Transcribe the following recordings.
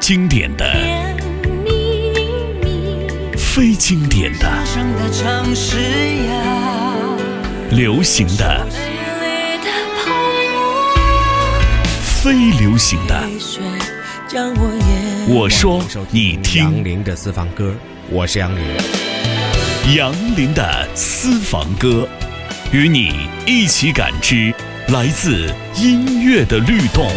经典的，非经典的，流行的，非流行的。我说，你听。杨林的私房歌，我是杨林。杨林的私房歌，与你一起感知来自音乐的律动。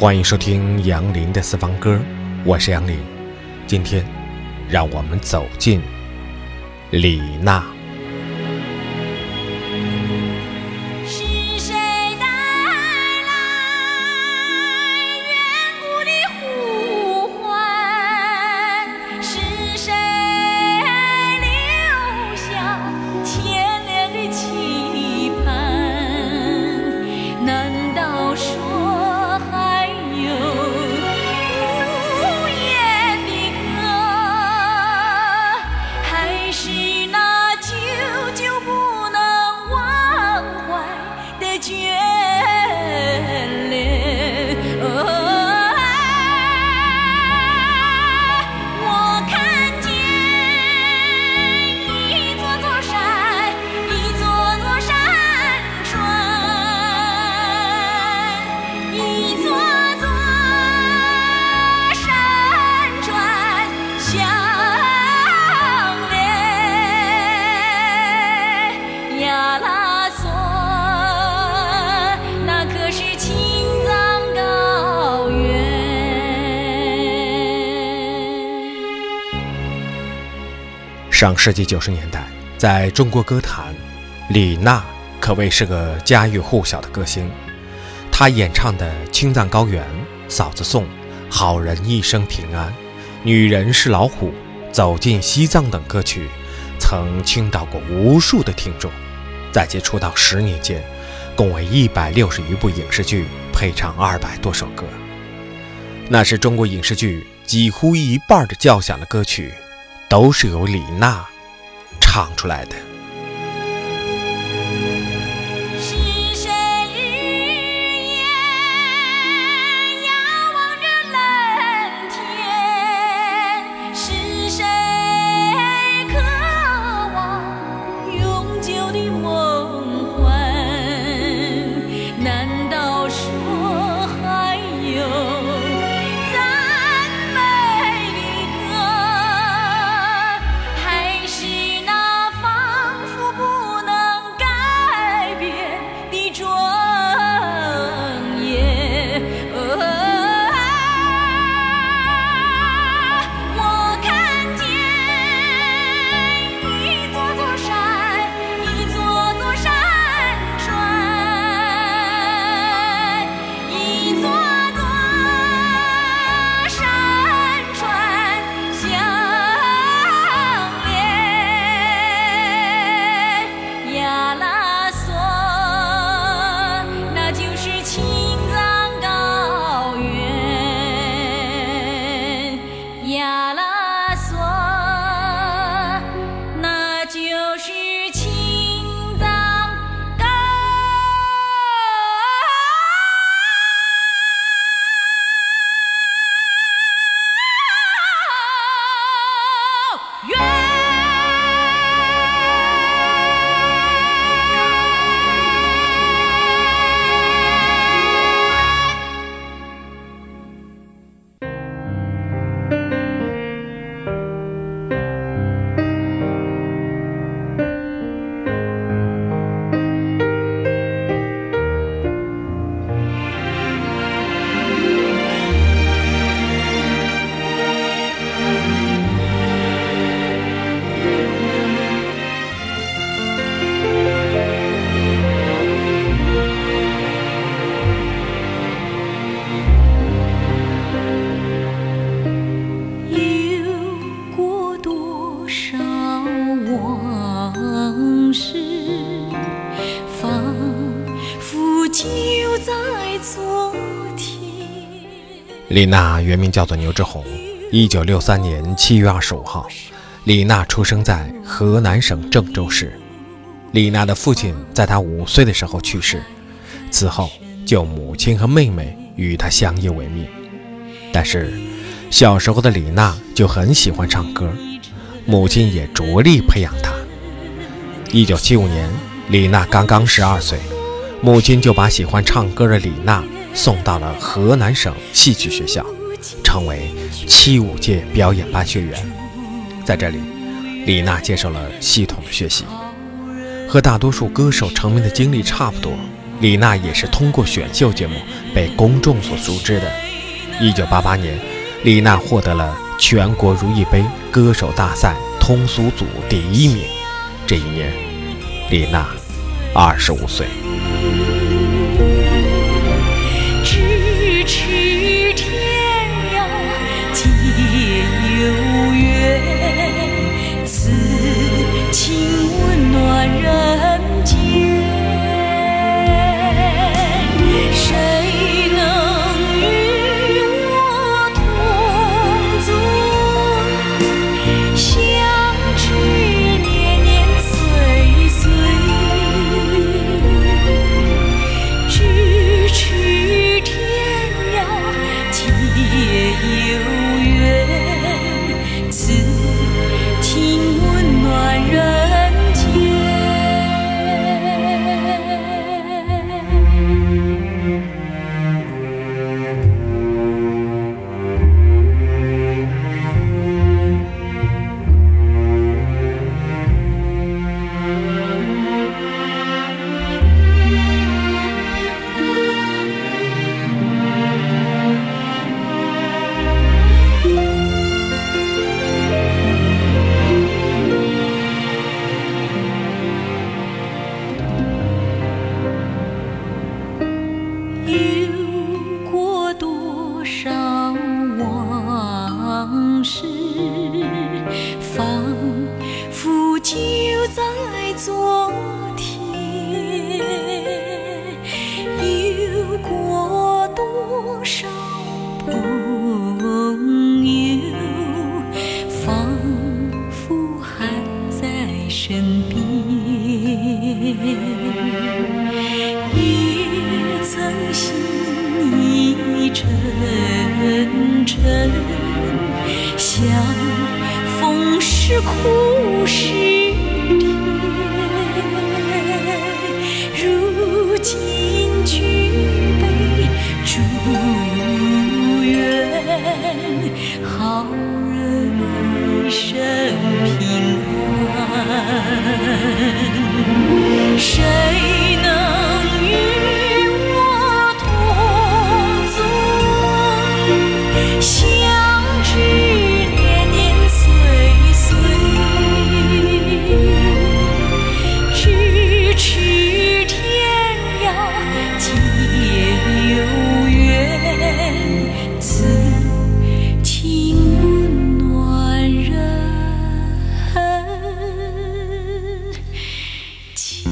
欢迎收听杨林的私房歌，我是杨林。今天，让我们走进李娜。上世纪九十年代，在中国歌坛，李娜可谓是个家喻户晓的歌星。她演唱的《青藏高原》《嫂子颂》《好人一生平安》《女人是老虎》《走进西藏》等歌曲，曾倾倒过无数的听众。在其出道十年间，共为一百六十余部影视剧配唱二百多首歌，那是中国影视剧几乎一半的叫响的歌曲。都是由李娜唱出来的。李娜原名叫做牛志红。一九六三年七月二十五号，李娜出生在河南省郑州市。李娜的父亲在她五岁的时候去世，此后就母亲和妹妹与她相依为命。但是，小时候的李娜就很喜欢唱歌，母亲也着力培养她。一九七五年，李娜刚刚十二岁，母亲就把喜欢唱歌的李娜送到了河南省戏曲学校。成为七五届表演班学员，在这里，李娜接受了系统的学习。和大多数歌手成名的经历差不多，李娜也是通过选秀节目被公众所熟知的。一九八八年，李娜获得了全国如意杯歌手大赛通俗组第一名。这一年，李娜二十五岁。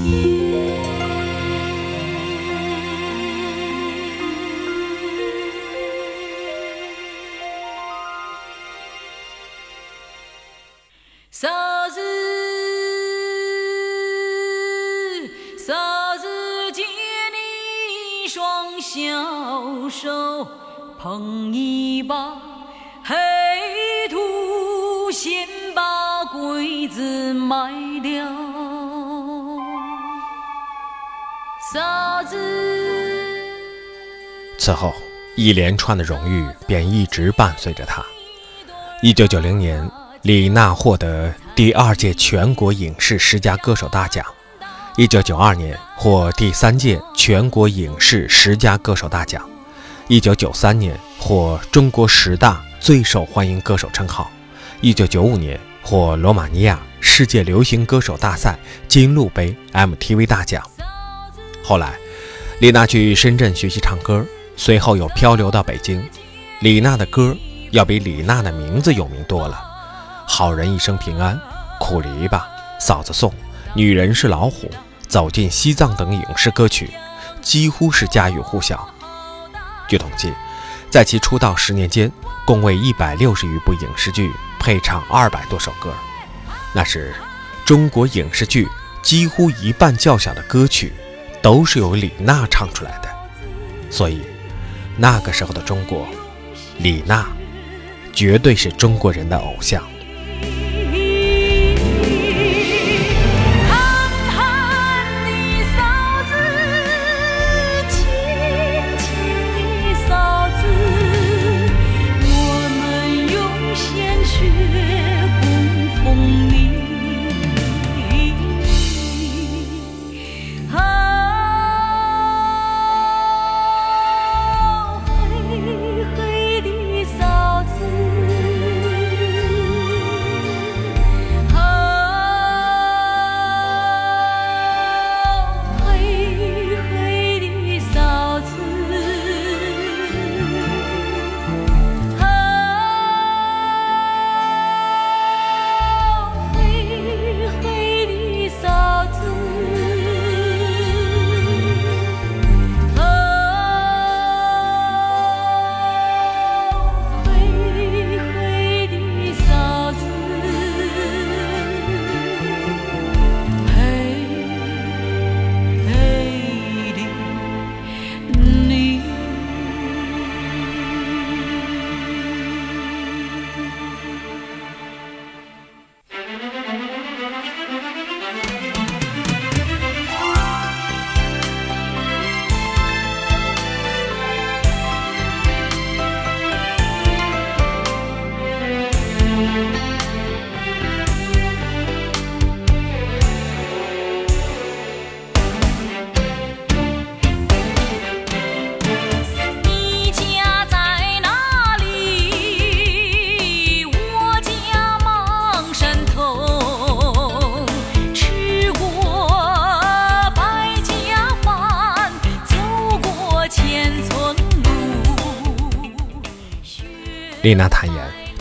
小此后，一连串的荣誉便一直伴随着他。一九九零年，李娜获得第二届全国影视十佳歌手大奖。一九九二年获第三届全国影视十佳歌手大奖，一九九三年获中国十大最受欢迎歌手称号，一九九五年获罗马尼亚世界流行歌手大赛金鹿杯 MTV 大奖。后来，李娜去深圳学习唱歌，随后又漂流到北京。李娜的歌要比李娜的名字有名多了，《好人一生平安》《苦篱笆》《嫂子送》《女人是老虎》。走进西藏等影视歌曲，几乎是家喻户晓。据统计，在其出道十年间，共为一百六十余部影视剧配唱二百多首歌，那是中国影视剧几乎一半较小的歌曲，都是由李娜唱出来的。所以，那个时候的中国，李娜绝对是中国人的偶像。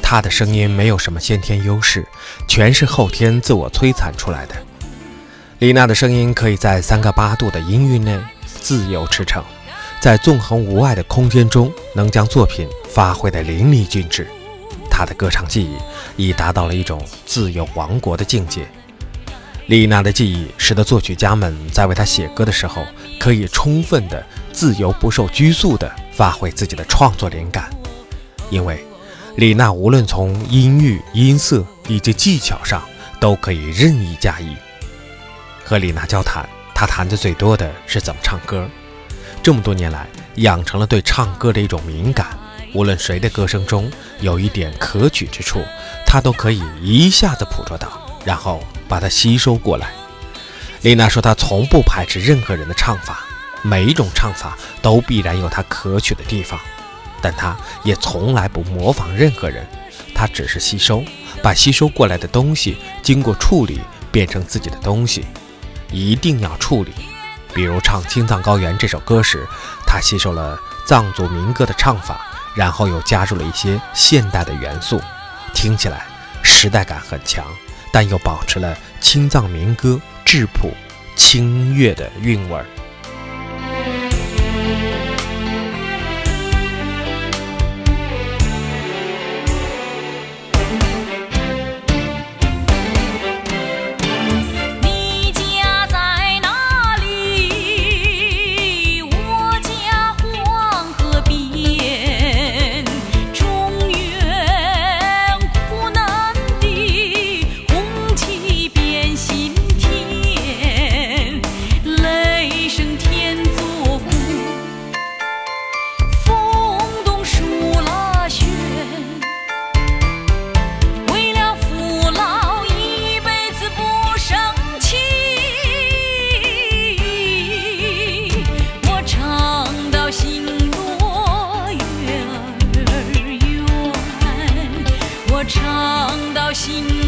他，的声音没有什么先天优势，全是后天自我摧残出来的。丽娜的声音可以在三个八度的音域内自由驰骋，在纵横无碍的空间中，能将作品发挥得淋漓尽致。她的歌唱技艺已达到了一种自由王国的境界。丽娜的记忆使得作曲家们在为她写歌的时候，可以充分的、自由不受拘束地发挥自己的创作灵感，因为。李娜无论从音域、音色以及技巧上，都可以任意驾驭。和李娜交谈，她谈的最多的是怎么唱歌。这么多年来，养成了对唱歌的一种敏感。无论谁的歌声中有一点可取之处，她都可以一下子捕捉到，然后把它吸收过来。李娜说，她从不排斥任何人的唱法，每一种唱法都必然有它可取的地方。但他也从来不模仿任何人，他只是吸收，把吸收过来的东西经过处理变成自己的东西，一定要处理。比如唱《青藏高原》这首歌时，他吸收了藏族民歌的唱法，然后又加入了一些现代的元素，听起来时代感很强，但又保持了青藏民歌质朴、清越的韵味儿。唱到心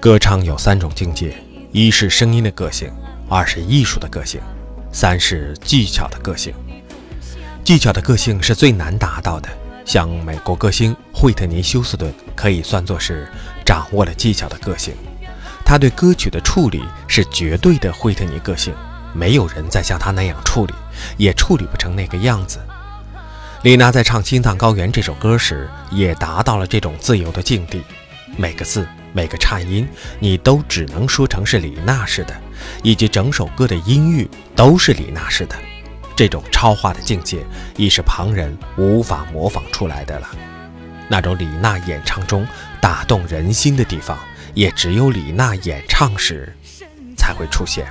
歌唱有三种境界：一是声音的个性，二是艺术的个性，三是技巧的个性。技巧的个性是最难达到的，像美国歌星惠特尼·休斯顿可以算作是掌握了技巧的个性。他对歌曲的处理是绝对的惠特尼个性，没有人再像他那样处理，也处理不成那个样子。李娜在唱《青藏高原》这首歌时，也达到了这种自由的境地。每个字、每个颤音，你都只能说成是李娜式的，以及整首歌的音域都是李娜式的。这种超化的境界，已是旁人无法模仿出来的了。那种李娜演唱中打动人心的地方，也只有李娜演唱时才会出现。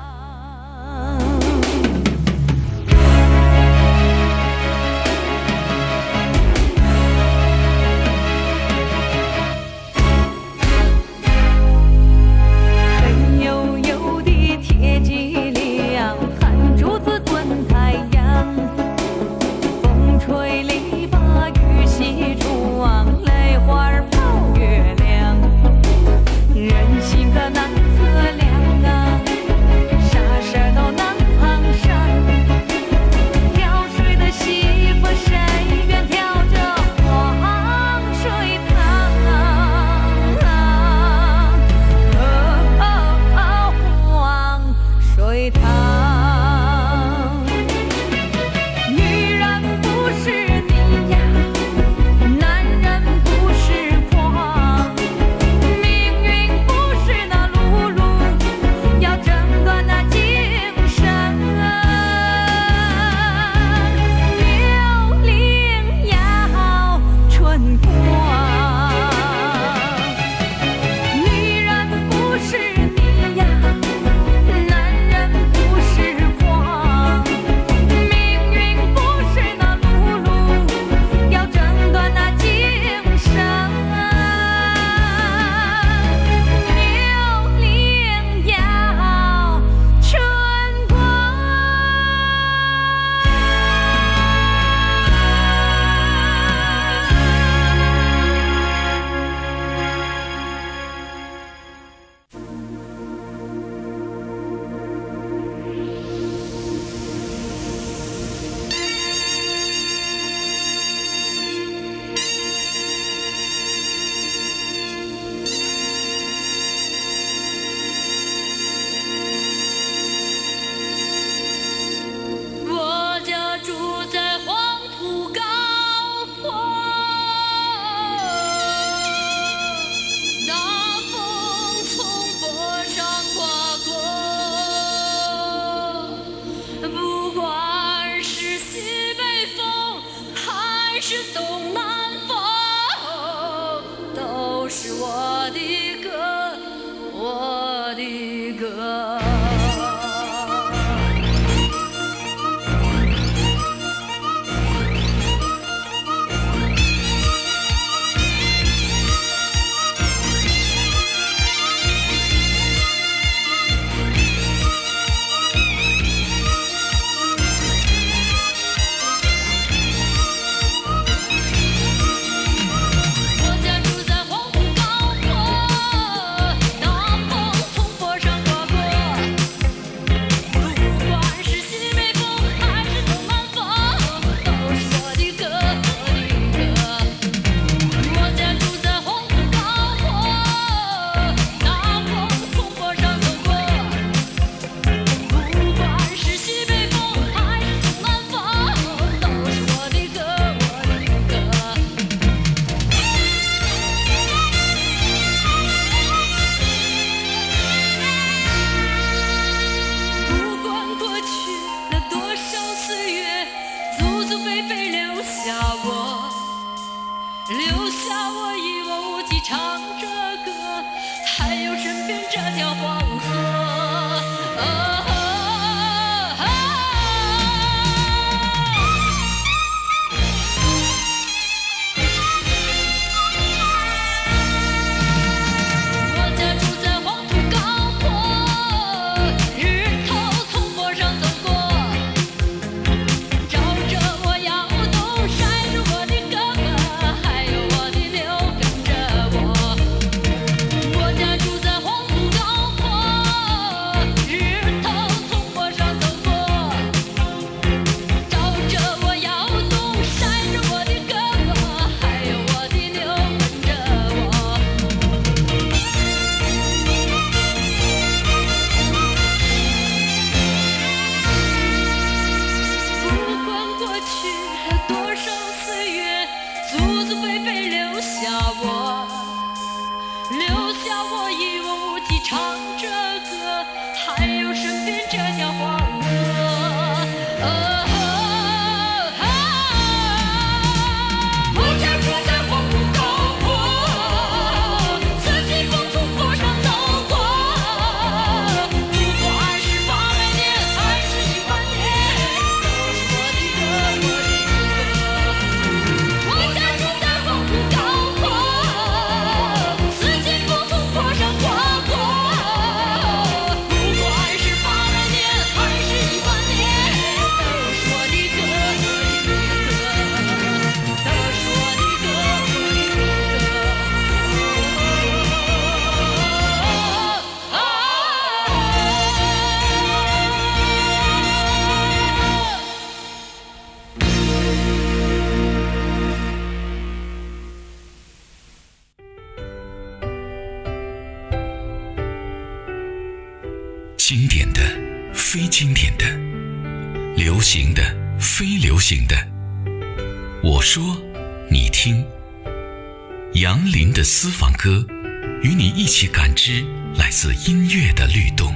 起感知来自音乐的律动。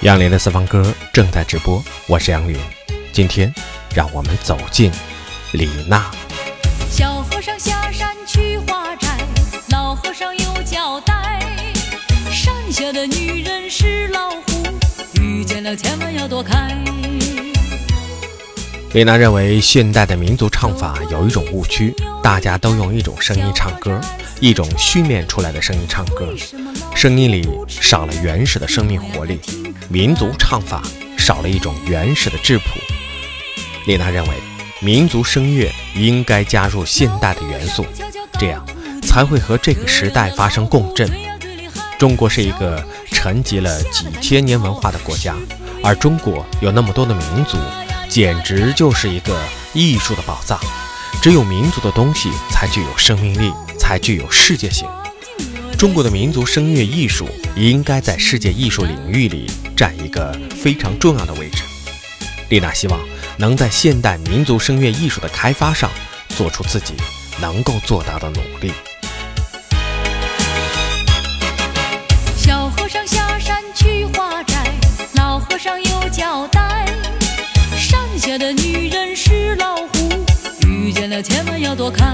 杨林的私房歌正在直播，我是杨林，今天。让我们走进李娜。小和尚下山去化斋，老和尚有交代。山下的女人是老虎，遇见了千万要躲开。李娜认为，现代的民族唱法有一种误区，大家都用一种声音唱歌，一种训练出来的声音唱歌，声音里少了原始的生命活力，民族唱法少了一种原始的质朴。李娜认为，民族声乐应该加入现代的元素，这样才会和这个时代发生共振。中国是一个沉积了几千年文化的国家，而中国有那么多的民族，简直就是一个艺术的宝藏。只有民族的东西才具有生命力，才具有世界性。中国的民族声乐艺术应该在世界艺术领域里占一个非常重要的位置。丽娜希望。能在现代民族声乐艺术的开发上做出自己能够做到的努力。了千万要躲开。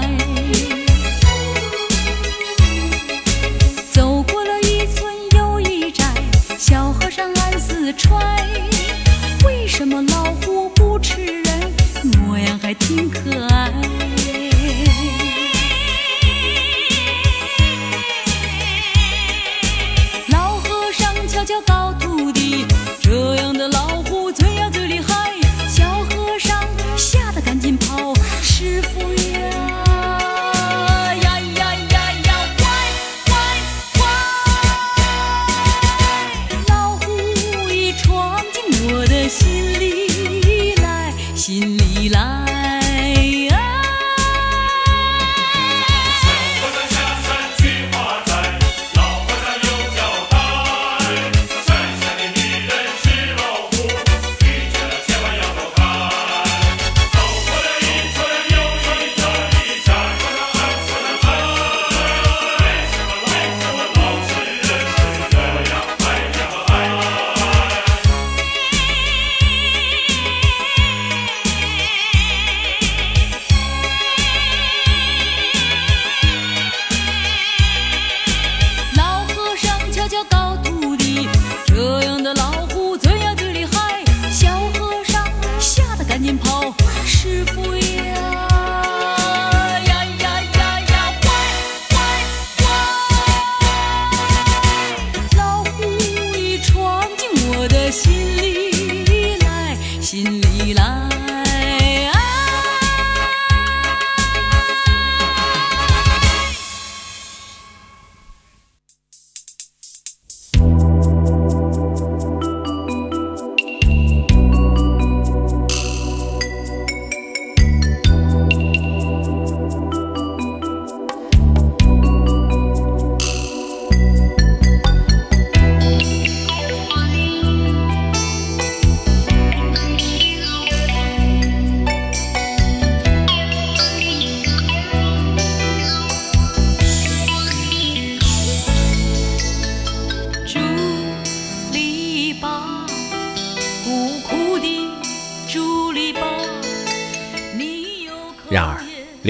走过了一村又一寨，小和尚暗自揣。为什么老虎不吃人？模样还挺可爱。老和尚悄悄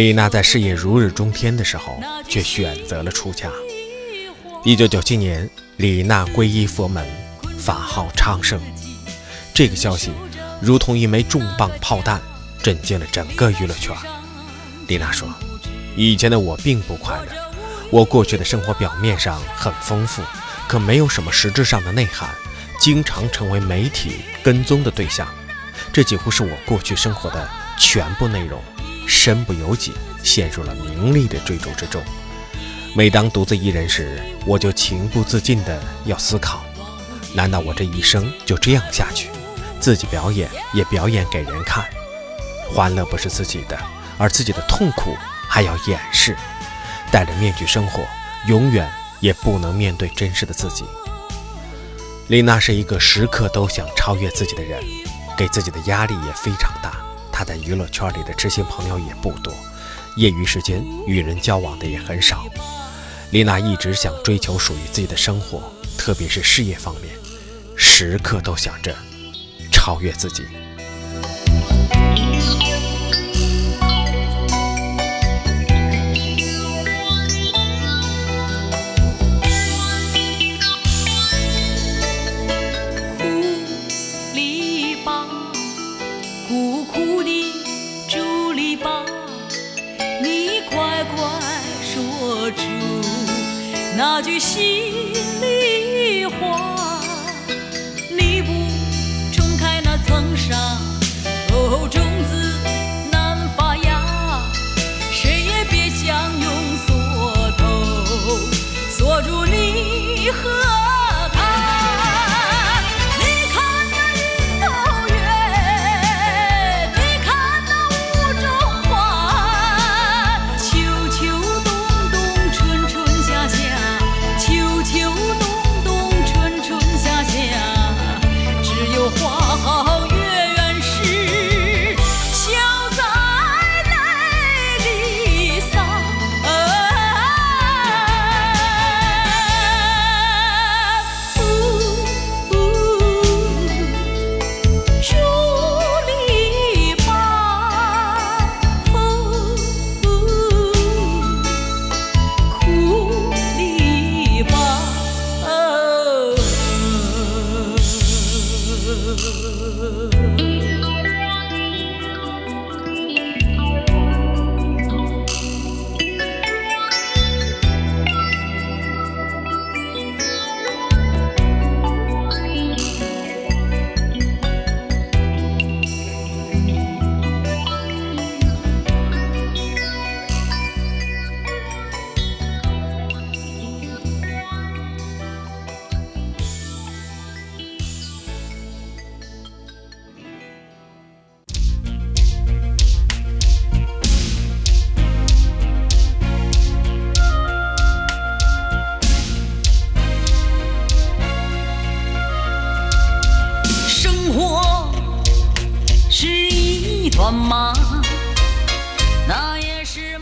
李娜在事业如日中天的时候，却选择了出家。一九九七年，李娜皈依佛门，法号昌盛。这个消息如同一枚重磅炮弹，震惊了整个娱乐圈。李娜说：“以前的我并不快乐，我过去的生活表面上很丰富，可没有什么实质上的内涵，经常成为媒体跟踪的对象。这几乎是我过去生活的全部内容。”身不由己，陷入了名利的追逐之中。每当独自一人时，我就情不自禁地要思考：难道我这一生就这样下去？自己表演也表演给人看，欢乐不是自己的，而自己的痛苦还要掩饰，戴着面具生活，永远也不能面对真实的自己。丽娜是一个时刻都想超越自己的人，给自己的压力也非常大。他在娱乐圈里的知心朋友也不多，业余时间与人交往的也很少。丽娜一直想追求属于自己的生活，特别是事业方面，时刻都想着超越自己。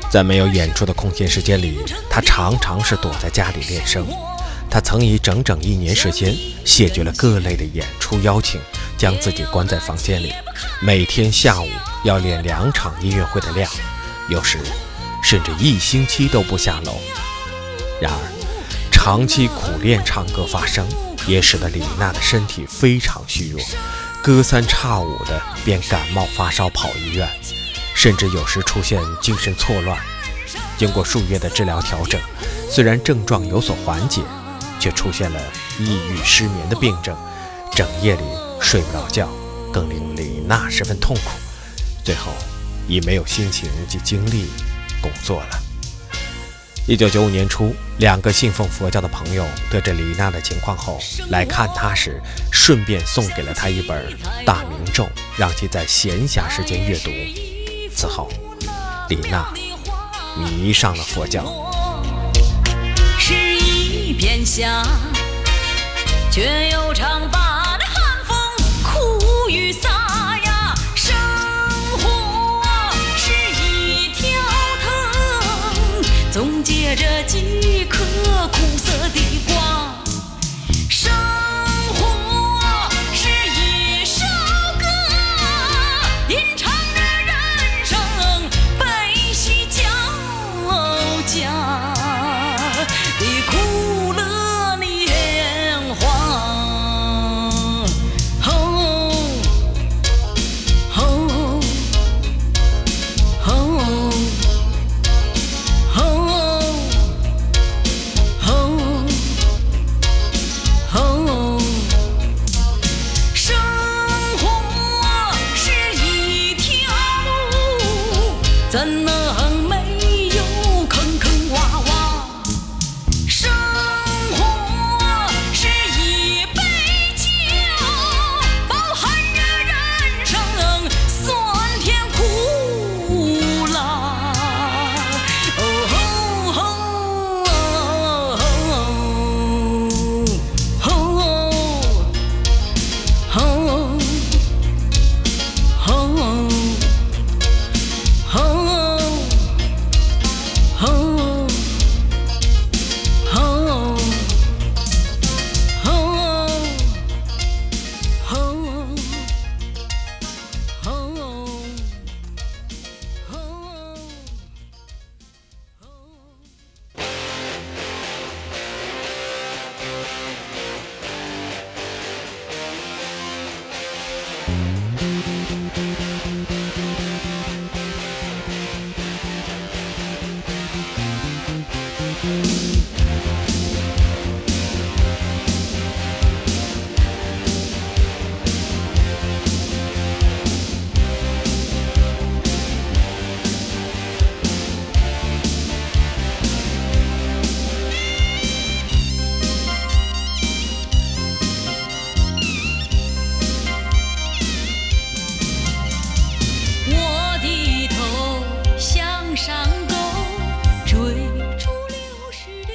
在没有演出的空闲时间里，他常常是躲在家里练声。他曾以整整一年时间谢绝了各类的演出邀请，将自己关在房间里，每天下午要练两场音乐会的量，有时甚至一星期都不下楼。然而，长期苦练唱歌发声，也使得李娜的身体非常虚弱，隔三差五的便感冒发烧跑医院。甚至有时出现精神错乱。经过数月的治疗调整，虽然症状有所缓解，却出现了抑郁、失眠的病症，整夜里睡不着觉，更令李娜十分痛苦。最后，已没有心情及精力工作了。一九九五年初，两个信奉佛教的朋友得知李娜的情况后，来看她时，顺便送给了她一本《大明咒》，让其在闲暇时间阅读。此后，李娜迷上了佛教。是一片夏，却又常把那寒风苦雨洒呀。生活是一条藤，总结着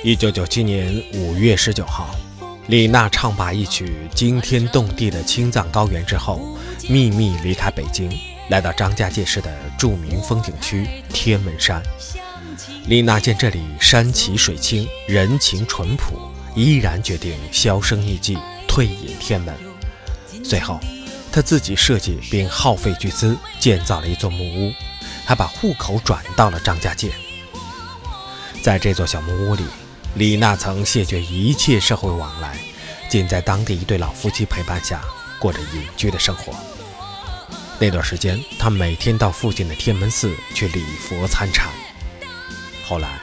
一九九七年五月十九号，李娜唱罢一曲惊天动地的《青藏高原》之后，秘密离开北京，来到张家界市的著名风景区天门山。李娜见这里山奇水清，人情淳朴，依然决定销声匿迹，退隐天门。随后，她自己设计并耗费巨资建造了一座木屋，还把户口转到了张家界。在这座小木屋里，李娜曾谢绝一切社会往来，仅在当地一对老夫妻陪伴下过着隐居的生活。那段时间，她每天到附近的天门寺去礼佛参禅。后来，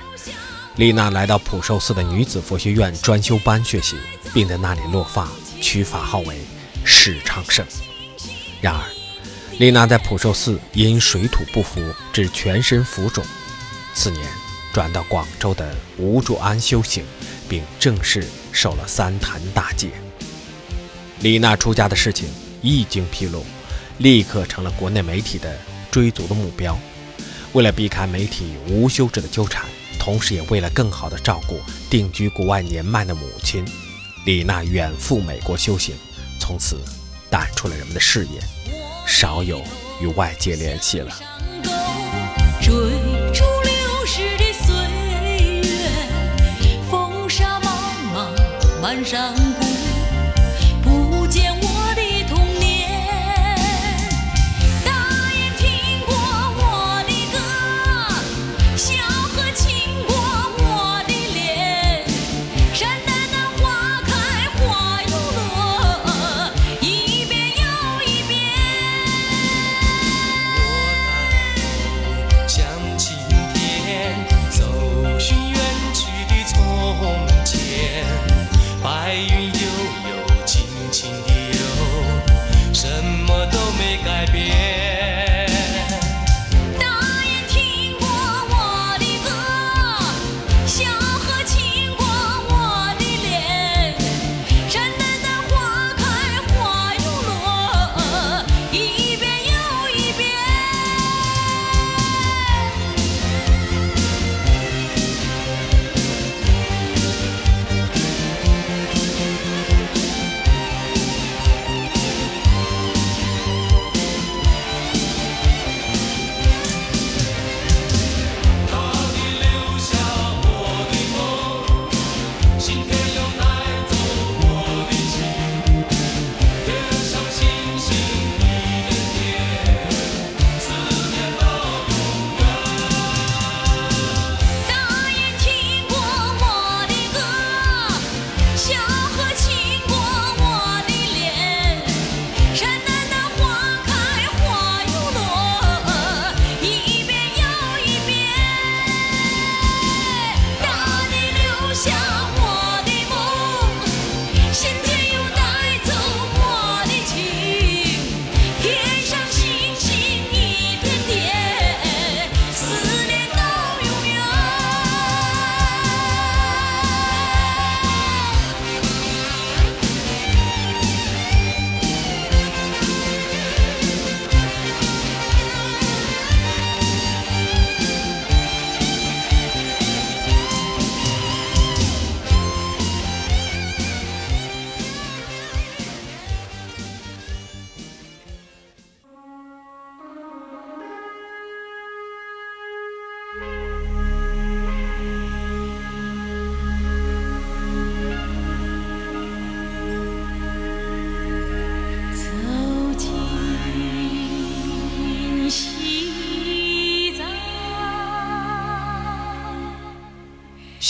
丽娜来到普寿寺的女子佛学院专修班学习，并在那里落发，取法号为史昌盛。然而，丽娜在普寿寺因水土不服，致全身浮肿。次年，转到广州的无住庵修行，并正式受了三坛大戒。李娜出家的事情一经披露，立刻成了国内媒体的追逐的目标。为了避开媒体无休止的纠缠，同时也为了更好地照顾定居国外年迈的母亲，李娜远赴美国修行，从此淡出了人们的视野，少有与外界联系了。茫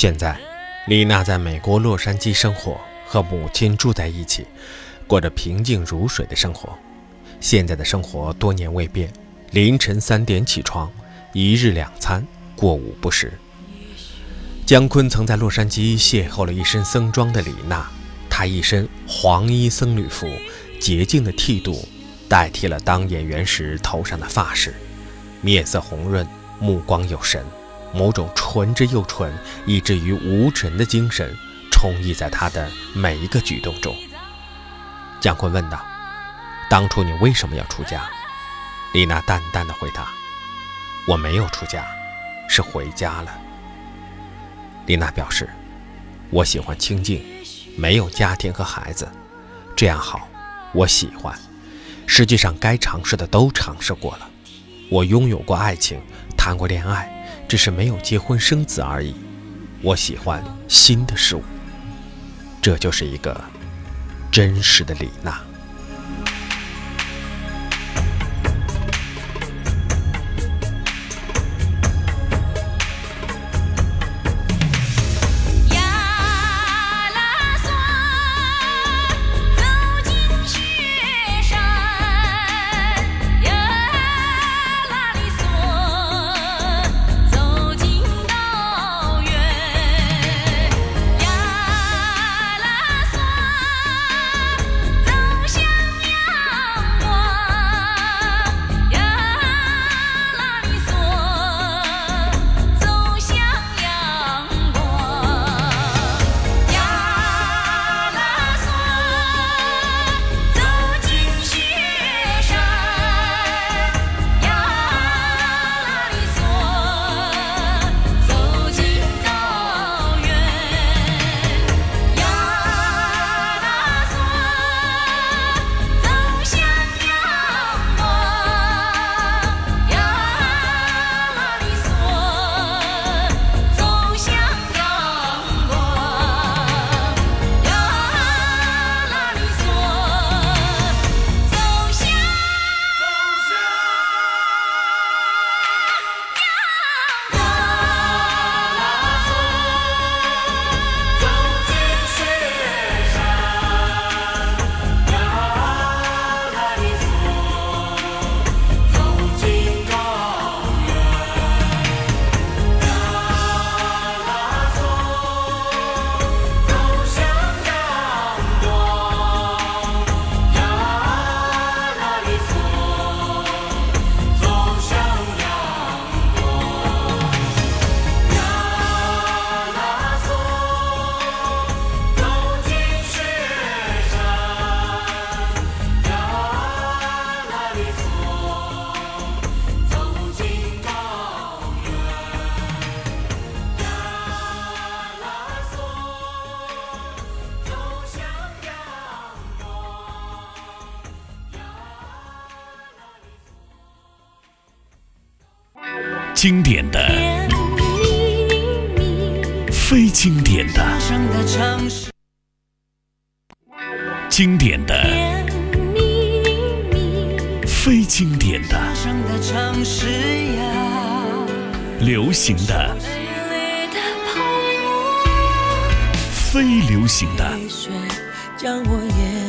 现在，丽娜在美国洛杉矶生活，和母亲住在一起，过着平静如水的生活。现在的生活多年未变，凌晨三点起床，一日两餐，过午不食。姜昆曾在洛杉矶邂逅了一身僧装的李娜，她一身黄衣僧侣服，洁净的剃度代替了当演员时头上的发饰，面色红润，目光有神。某种纯之又纯，以至于无尘的精神，充溢在他的每一个举动中。姜昆问道：“当初你为什么要出家？”丽娜淡淡的回答：“我没有出家，是回家了。”丽娜表示：“我喜欢清静，没有家庭和孩子，这样好，我喜欢。实际上，该尝试的都尝试过了。我拥有过爱情，谈过恋爱，只是没有结婚生子而已。我喜欢新的事物。这就是一个真实的李娜。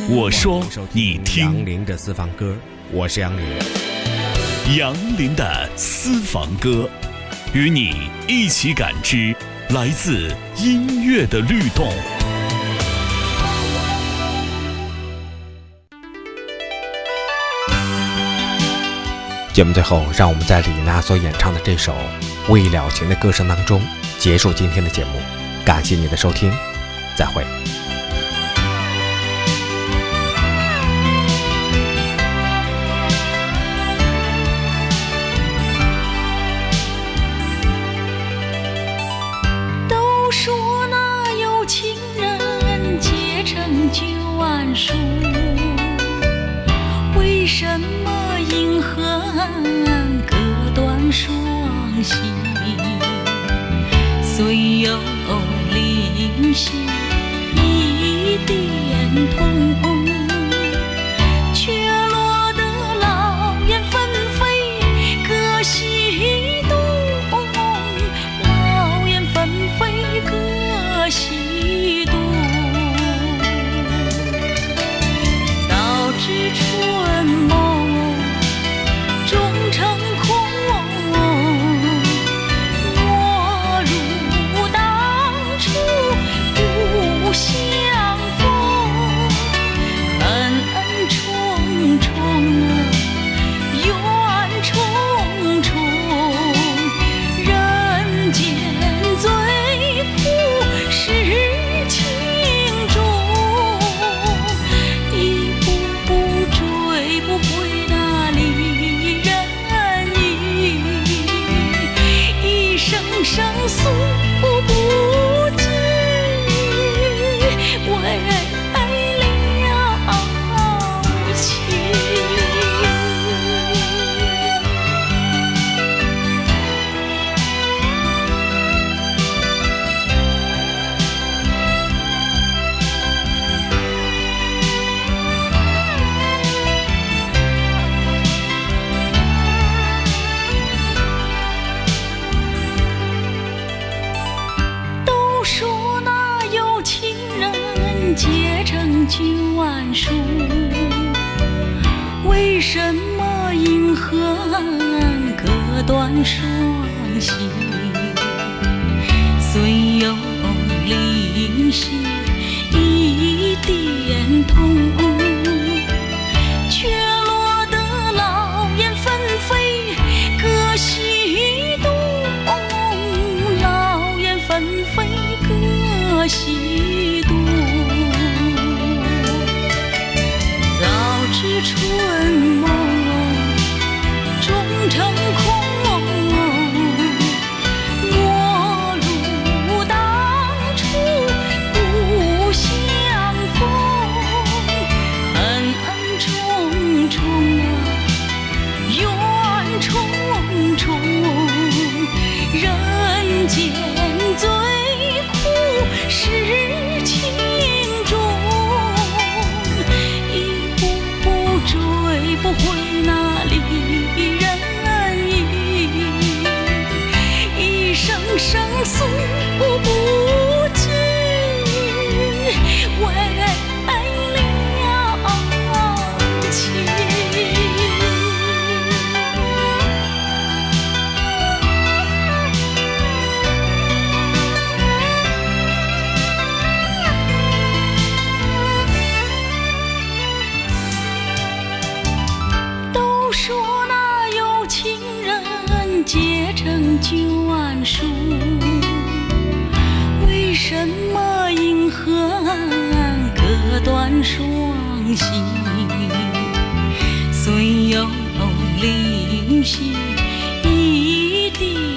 我说，你听。杨林的私房歌，我是杨林。杨林的私房歌，与你一起感知来自音乐的律动。节目最后，让我们在李娜所演唱的这首《未了情》的歌声当中结束今天的节目。感谢你的收听，再会。为什么银河岸隔断双星，虽有灵犀。Xu 一滴，